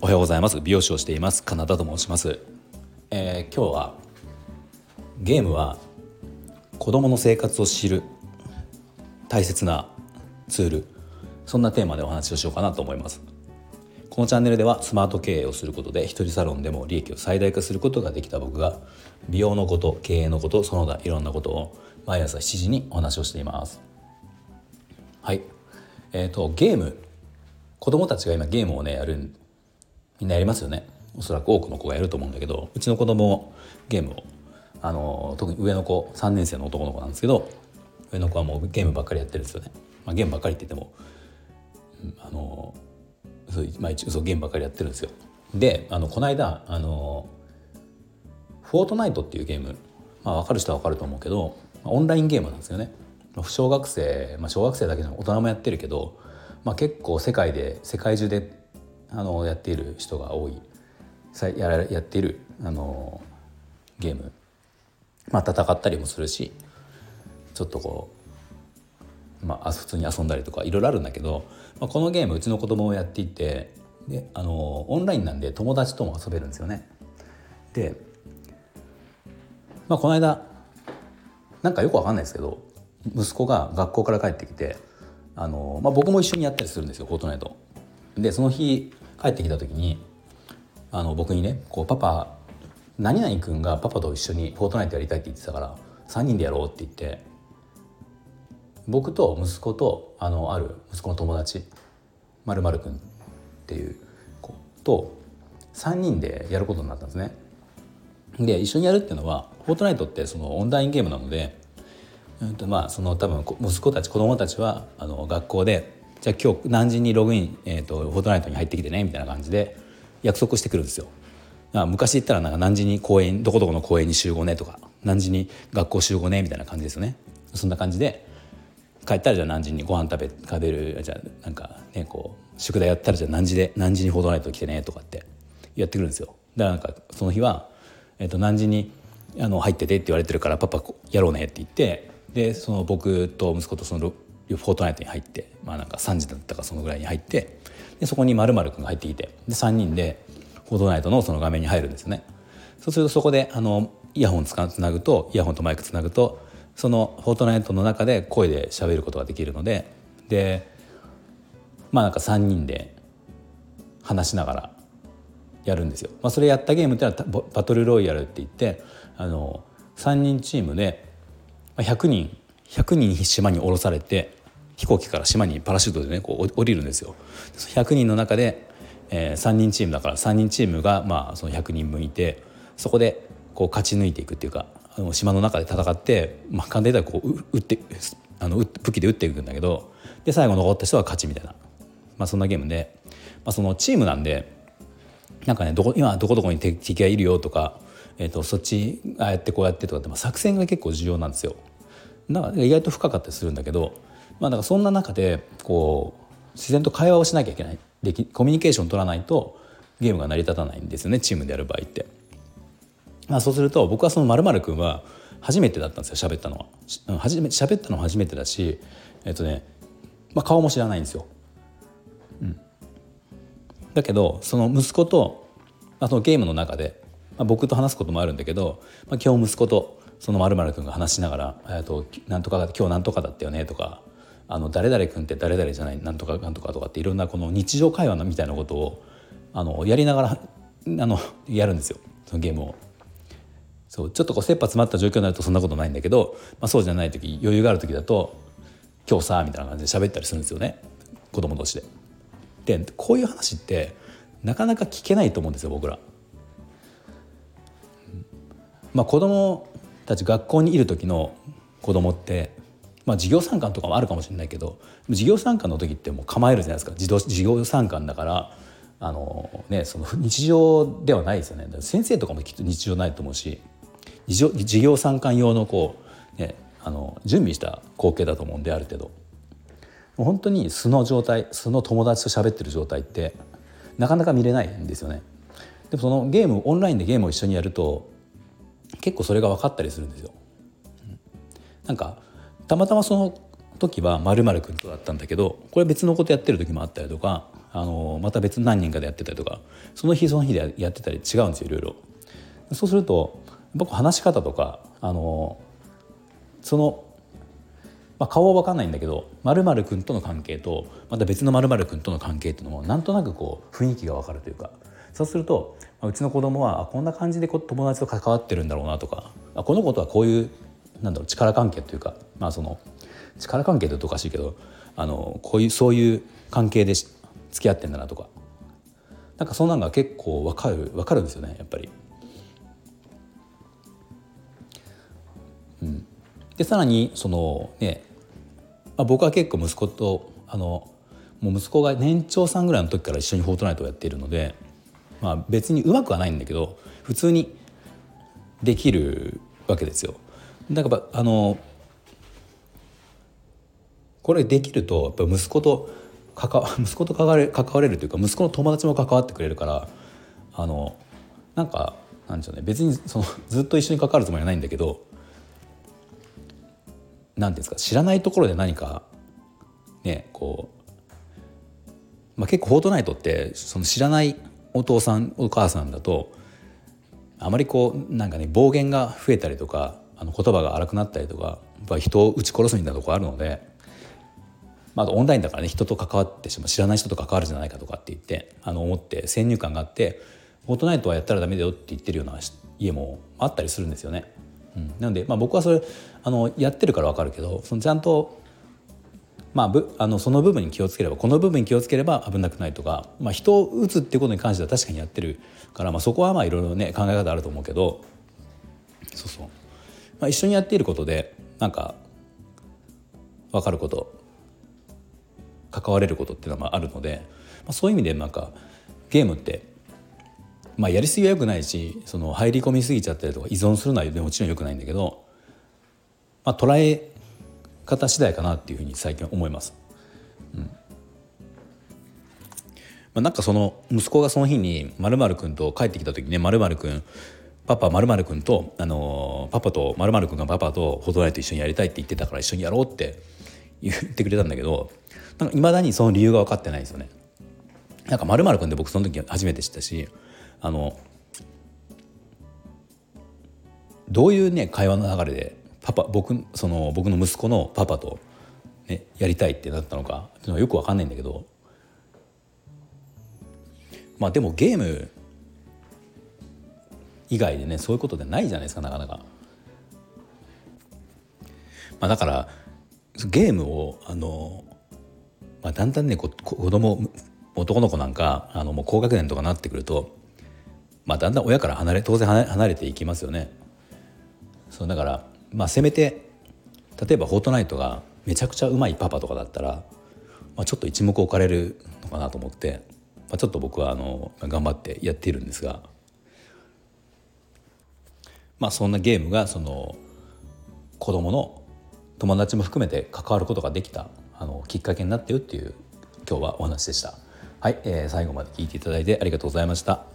おはようございます。美容師をしています。カナダと申します、えー、今日はゲームは子供の生活を知る大切なツール。そんなテーマでお話をしようかなと思います。このチャンネルではスマート経営をすることで一人サロンでも利益を最大化することができた僕が美容のこと経営のことその他いろんなことを毎朝7時にお話をしています。えーと、ゲーム。子供たちが今ゲームをねやるみんなやりますよね。おそらく多くの子がやると思うんだけどうちの子供もゲームをあの特に上の子3年生の男の子なんですけど上の子はもうゲームばっかりやってるんですよね、まあ、ゲームばっかりって言ってもあのそう,、まあ、一応ゲームばっかりやってるんですよ。であのこの間あのフォートナイトっていうゲーム、まあ、分かる人は分かると思うけどオンラインゲームなんですよね。小学生、まあ、小学生だけじゃ大人もやってるけど、まあ、結構世界で世界中であのやっている人が多いややっているあのゲーム、まあ、戦ったりもするしちょっとこう、まあ、普通に遊んだりとかいろいろあるんだけど、まあ、このゲームうちの子供をやっていてであのオンラインなんで友達とも遊べるんですよね。で、まあ、この間なんかよくわかんないですけど息子が学校から帰ってきてあの、まあ、僕も一緒にやったりするんですよフォートナイト。でその日帰ってきた時にあの僕にねこうパパ何々君がパパと一緒にフォートナイトやりたいって言ってたから3人でやろうって言って僕と息子とあのある息子の友達まるまる君っていう子と3人でやることになったんですね。で一緒にやるっていうのはフォートナイトってそのオンラインゲームなので、うんとまあ、その多分息子たち子供たちはあの学校でじゃあ今日何時にログイン、えーと、フォートナイトに入ってきてねみたいな感じで約束してくるんですよ。昔言ったらなんか何時に公園どこどこの公園に集合ねとか何時に学校集合ねみたいな感じですよね。そんな感じで帰ったらじゃあ何時にご飯食べ食べるじゃあなんかねこう宿題やったらじゃあ何時で何時にフォートナイト来てねとかってやってくるんですよ。だからなんかその日は、えー、と何時にあの入っててって言われてるからパパやろうねって言ってでその僕と息子とそのフォートナイトに入ってまあなんか3時だったかそのぐらいに入ってでそこにまるくんが入ってきてで3人でフォートナイトのその画面に入るんですね。そうするとそこであのイヤホンつなぐとイヤホンとマイクつなぐとそのフォートナイトの中で声で喋ることができるのででまあなんか3人で話しながらやるんですよ。まあ、それやったゲームってのはバトルロイヤルって言ってあの3人チームで100人100人島に降ろされて飛行機から島にパラシュートでねこう降りるんですよ。100人の中で、えー、3人チームだから3人チームが、まあ、その100人分いてそこでこう勝ち抜いていくっていうかあの島の中で戦って、まあ、簡単に言ったらこう撃ってあの武器で撃っていくんだけどで最後残った人は勝ちみたいな、まあ、そんなゲームで、まあ、そのチームなんでなんかねどこ今どこどこに敵がいるよとか、えーと、とそっちああやってこうやってとかって、まあ、作戦が結構重要なんですよ。だから意外と深かったりするんだけど、まあ、だからそんな中でこう自然と会話をしなきゃいけないでコミュニケーション取らないとゲームが成り立たないんですよねチームでやる場合って。まあ、そうすると僕はそのまるくんは初めてだったんですよ喋ったのは初め喋ったのは初めてだしえっとね、まあ、顔も知らないんですよ。うん、だけどその息子と、まあ、そのゲームの中で、まあ、僕と話すこともあるんだけど、まあ、今日息子とそのまるくんが話しながら「えーと、なんとか今日なんとかだったよね」とか「あの誰々君って誰々じゃないなんとかなんとか」とかっていろんなこの日常会話みたいなことをあのやりながらあのやるんですよそのゲームを。そうちょっとこう切羽詰まった状況になるとそんなことないんだけど、まあ、そうじゃない時余裕がある時だと「今日さ」みたいな感じで喋ったりするんですよね子供同士で。でこういう話ってなかなか聞けないと思うんですよ僕ら。まあ、子供たち学校にいる時の子供ってまあ授業参観とかもあるかもしれないけど授業参観の時ってもう構えるじゃないですか。授業参観だからあの、ね、その日常ではないですよね。先生とかもきっと日常ないと思うし授業参観用のこう、ね、あの準備した光景だと思うんである程度。本当に素の状態素の友達と喋ってる状態ってなかなか見れないんですよね。でもそのゲームオンラインでゲームを一緒にやると結構それが分かったりするんですよ。なんかたまたまその時はまるくんとだったんだけどこれ別のことやってる時もあったりとかあのまた別何人かでやってたりとかその日その日でやってたり違うんですよいろいろ。そうすると僕話し方とかあのその、まあ、顔は分かんないんだけどまるくんとの関係とまた別のまるくんとの関係っていうのもなんとなくこう雰囲気が分かるというかそうするとうちの子供はこんな感じで友達と関わってるんだろうなとかこの子とはこういうなんだろう力関係というかまあその力関係っておかしいけどあのこういうそういう関係で付き合ってんだなとかなんかそんなのが結構分かる分かるんですよねやっぱり。うん、でさらにそのね、まあ、僕は結構息子とあのもう息子が年長さんぐらいの時から一緒に「フォートナイト」をやっているので、まあ、別にうまくはないんだけど普通にできるわけですよ。だからあのこれできるとやっぱ息子と関わ 息子と関われ関われるというか息子の友達も関わってくれるからあのなんかなんでしょうね別にそのずっと一緒に関わるつもりはないんだけど何ていうんですか知らないところで何かねこう、まあ、結構「フォートナイト」ってその知らないお父さんお母さんだとあまりこうなんかね暴言が増えたりとかあの言葉が荒くなったりとかやっぱ人を撃ち殺すみたいなとこあるのでまあ、オンラインだからね人と関わってしまう知らない人と関わるじゃないかとかって言ってあの思って先入観があって「フォートナイトはやったらダメだよ」って言ってるような家もあったりするんですよね。うん、なので、まあ、僕はそれあのやってるから分かるけどそのちゃんと、まあ、ぶあのその部分に気をつければこの部分に気をつければ危なくないとか、まあ、人を撃つっていうことに関しては確かにやってるから、まあ、そこはまあいろいろね考え方あると思うけどそうそう、まあ、一緒にやっていることでなんか分かること関われることっていうのはあるので、まあ、そういう意味でなんかゲームって、まあ、やりすぎはよくないしその入り込みすぎちゃったりとか依存するのはもちろんよくないんだけど、まあ、捉え方次第かなっていうふうに最近思います。うんまあ、なんかその息子がその日にまるくんと帰ってきた時ねまるくんパパまるくんと、あのー、パパとまるくんがパパとフォトライト一緒にやりたいって言ってたから一緒にやろうって言ってくれたんだけどなんか未だにその理由が分かってないですよね。なんかまるくんって僕その時初めて知ったしあのどういうね会話の流れでパパ僕その僕の息子のパパと、ね、やりたいってなったのかっていうのはよく分かんないんだけどまあでもゲーム以外でねそういうことってないじゃないですかなかなか。まあ、だからゲームをあのまあ、だんだんね子供男の子なんかあのもう高学年とかなってくると、まあ、だんだん親から離れ当然離れていきますよね。そうだから、まあ、せめて例えば「フォートナイト」がめちゃくちゃうまいパパとかだったら、まあ、ちょっと一目置かれるのかなと思って、まあ、ちょっと僕はあの頑張ってやっているんですが、まあ、そんなゲームがその子供の友達も含めて関わることができたあのきっかけになってよっていう今日はお話でした。はい、えー、最後まで聞いていただいてありがとうございました。